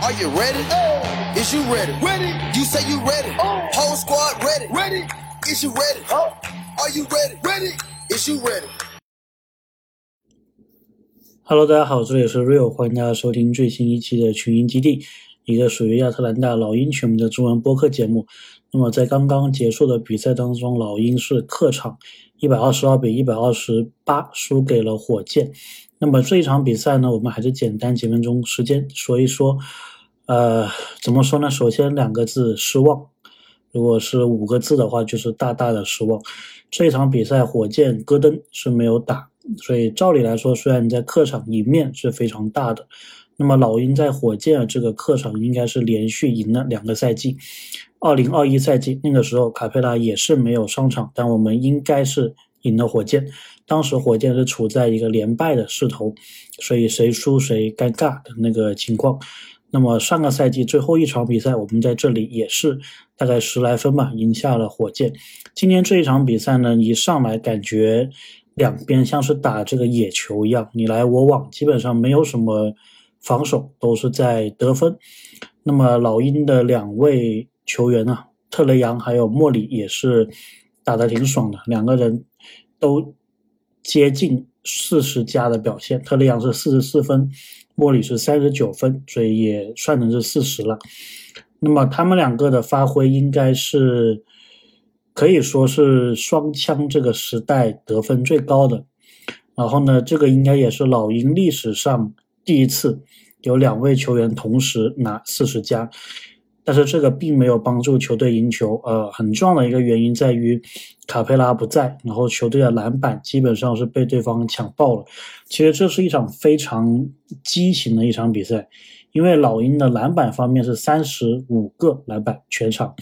Are you ready? Oh. Is you ready? Ready. You say you ready. Whole squad ready. Ready. Is you ready? Oh. Are you ready? Ready. Is you ready? Hello，大家好，这里是 Real，欢迎大家收听最新一期的群英基地，一个属于亚特兰大老鹰球迷的中文播客节目。那么在刚刚结束的比赛当中，老鹰是客场一百二十二比一百二十八输给了火箭。那么这一场比赛呢，我们还是简单几分钟时间说一说。呃，怎么说呢？首先两个字，失望。如果是五个字的话，就是大大的失望。这一场比赛，火箭戈登是没有打。所以照理来说，虽然你在客场赢面是非常大的，那么老鹰在火箭这个客场应该是连续赢了两个赛季。二零二一赛季那个时候卡佩拉也是没有上场，但我们应该是赢了火箭。当时火箭是处在一个连败的势头，所以谁输谁尴尬的那个情况。那么上个赛季最后一场比赛，我们在这里也是大概十来分吧，赢下了火箭。今天这一场比赛呢，一上来感觉。两边像是打这个野球一样，你来我往，基本上没有什么防守，都是在得分。那么老鹰的两位球员啊，特雷杨还有莫里也是打得挺爽的，两个人都接近四十加的表现。特雷杨是四十四分，莫里是三十九分，所以也算成是四十了。那么他们两个的发挥应该是。可以说是双枪这个时代得分最高的，然后呢，这个应该也是老鹰历史上第一次有两位球员同时拿四十加，但是这个并没有帮助球队赢球。呃，很重要的一个原因在于卡佩拉不在，然后球队的篮板基本上是被对方抢爆了。其实这是一场非常畸形的一场比赛，因为老鹰的篮板方面是三十五个篮板全场。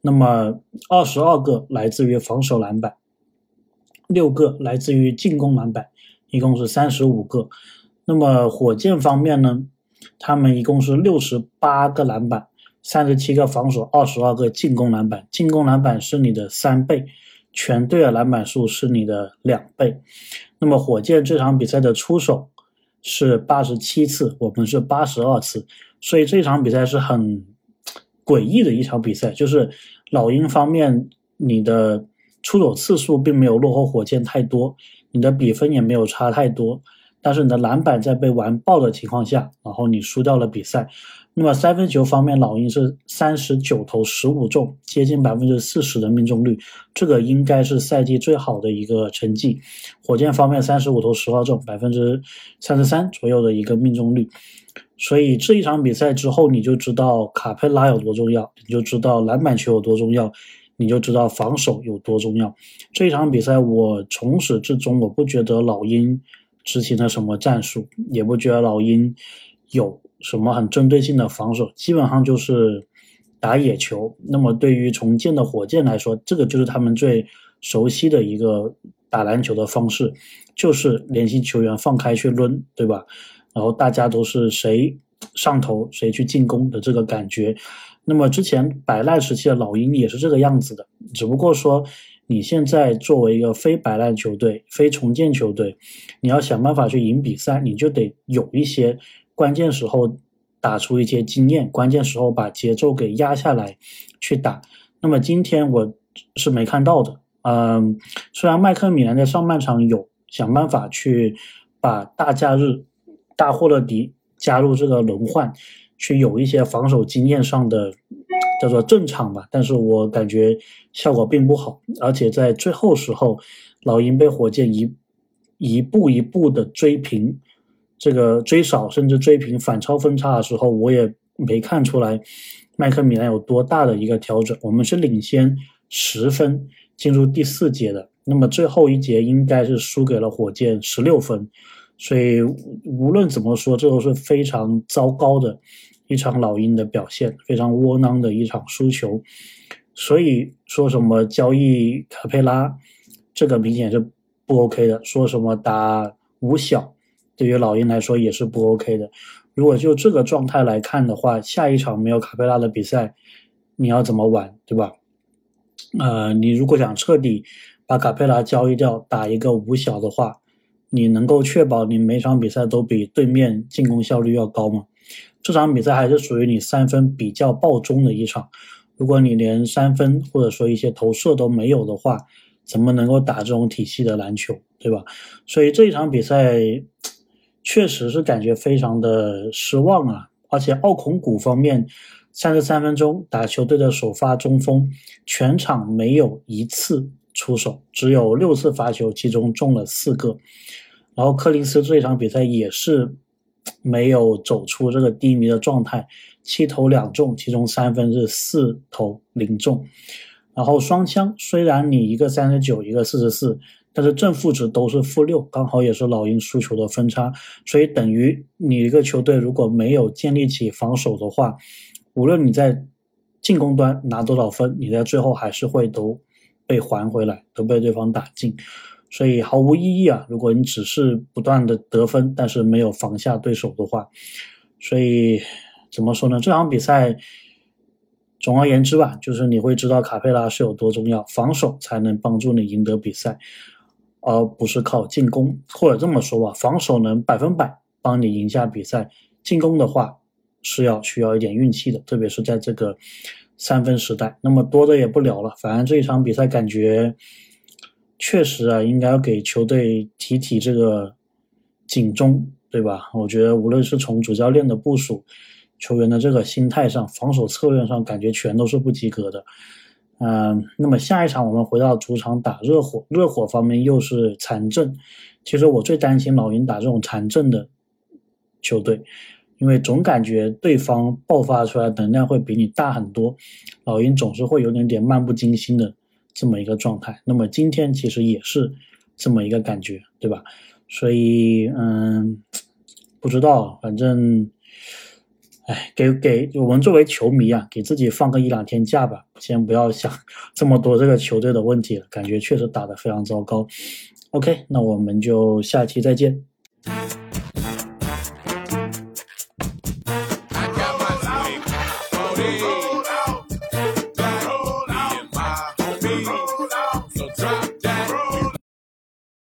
那么二十二个来自于防守篮板，六个来自于进攻篮板，一共是三十五个。那么火箭方面呢，他们一共是六十八个篮板，三十七个防守，二十二个进攻篮板。进攻篮板是你的三倍，全队的篮板数是你的两倍。那么火箭这场比赛的出手是八十七次，我们是八十二次，所以这场比赛是很。诡异的一场比赛，就是老鹰方面，你的出手次数并没有落后火箭太多，你的比分也没有差太多，但是你的篮板在被完爆的情况下，然后你输掉了比赛。那么三分球方面，老鹰是三十九投十五中，接近百分之四十的命中率，这个应该是赛季最好的一个成绩。火箭方面三十五投十二中，百分之三十三左右的一个命中率。所以这一场比赛之后，你就知道卡佩拉有多重要，你就知道篮板球有多重要，你就知道防守有多重要。这一场比赛，我从始至终我不觉得老鹰执行了什么战术，也不觉得老鹰有什么很针对性的防守，基本上就是打野球。那么对于重建的火箭来说，这个就是他们最熟悉的一个打篮球的方式，就是联系球员放开去抡，对吧？然后大家都是谁上头谁去进攻的这个感觉，那么之前摆烂时期的老鹰也是这个样子的，只不过说你现在作为一个非摆烂球队、非重建球队，你要想办法去赢比赛，你就得有一些关键时候打出一些经验，关键时候把节奏给压下来去打。那么今天我是没看到的，嗯，虽然麦克米兰在上半场有想办法去把大假日。大霍勒迪加入这个轮换，去有一些防守经验上的叫做正常吧，但是我感觉效果并不好，而且在最后时候，老鹰被火箭一一步一步的追平，这个追少甚至追平反超分差的时候，我也没看出来麦克米兰有多大的一个调整。我们是领先十分进入第四节的，那么最后一节应该是输给了火箭十六分。所以无论怎么说，这都是非常糟糕的一场老鹰的表现，非常窝囊的一场输球。所以说什么交易卡佩拉，这个明显是不 OK 的。说什么打五小，对于老鹰来说也是不 OK 的。如果就这个状态来看的话，下一场没有卡佩拉的比赛，你要怎么玩，对吧？呃，你如果想彻底把卡佩拉交易掉，打一个五小的话。你能够确保你每场比赛都比对面进攻效率要高吗？这场比赛还是属于你三分比较暴中的一场。如果你连三分或者说一些投射都没有的话，怎么能够打这种体系的篮球，对吧？所以这一场比赛确实是感觉非常的失望啊！而且奥孔古方面，三十三分钟打球队的首发中锋，全场没有一次出手，只有六次罚球，其中中了四个。然后柯林斯这一场比赛也是没有走出这个低迷的状态，七投两中，其中三分是四投零中。然后双枪虽然你一个三十九，一个四十四，但是正负值都是负六，刚好也是老鹰输球的分差，所以等于你一个球队如果没有建立起防守的话，无论你在进攻端拿多少分，你在最后还是会都被还回来，都被对方打进，所以毫无意义啊！如果你只是不断的得分，但是没有防下对手的话，所以怎么说呢？这场比赛。总而言之吧，就是你会知道卡佩拉是有多重要，防守才能帮助你赢得比赛，而不是靠进攻。或者这么说吧，防守能百分百帮你赢下比赛，进攻的话是要需要一点运气的，特别是在这个三分时代。那么多的也不聊了，反正这一场比赛感觉确实啊，应该要给球队提提这个警钟，对吧？我觉得无论是从主教练的部署。球员的这个心态上，防守策略上，感觉全都是不及格的。嗯，那么下一场我们回到主场打热火，热火方面又是残阵。其实我最担心老鹰打这种残阵的球队，因为总感觉对方爆发出来能量会比你大很多，老鹰总是会有点点漫不经心的这么一个状态。那么今天其实也是这么一个感觉，对吧？所以，嗯，不知道，反正。哎，给给我们作为球迷啊，给自己放个一两天假吧，先不要想 这么多这个球队的问题了，感觉确实打得非常糟糕。OK，那我们就下期再见。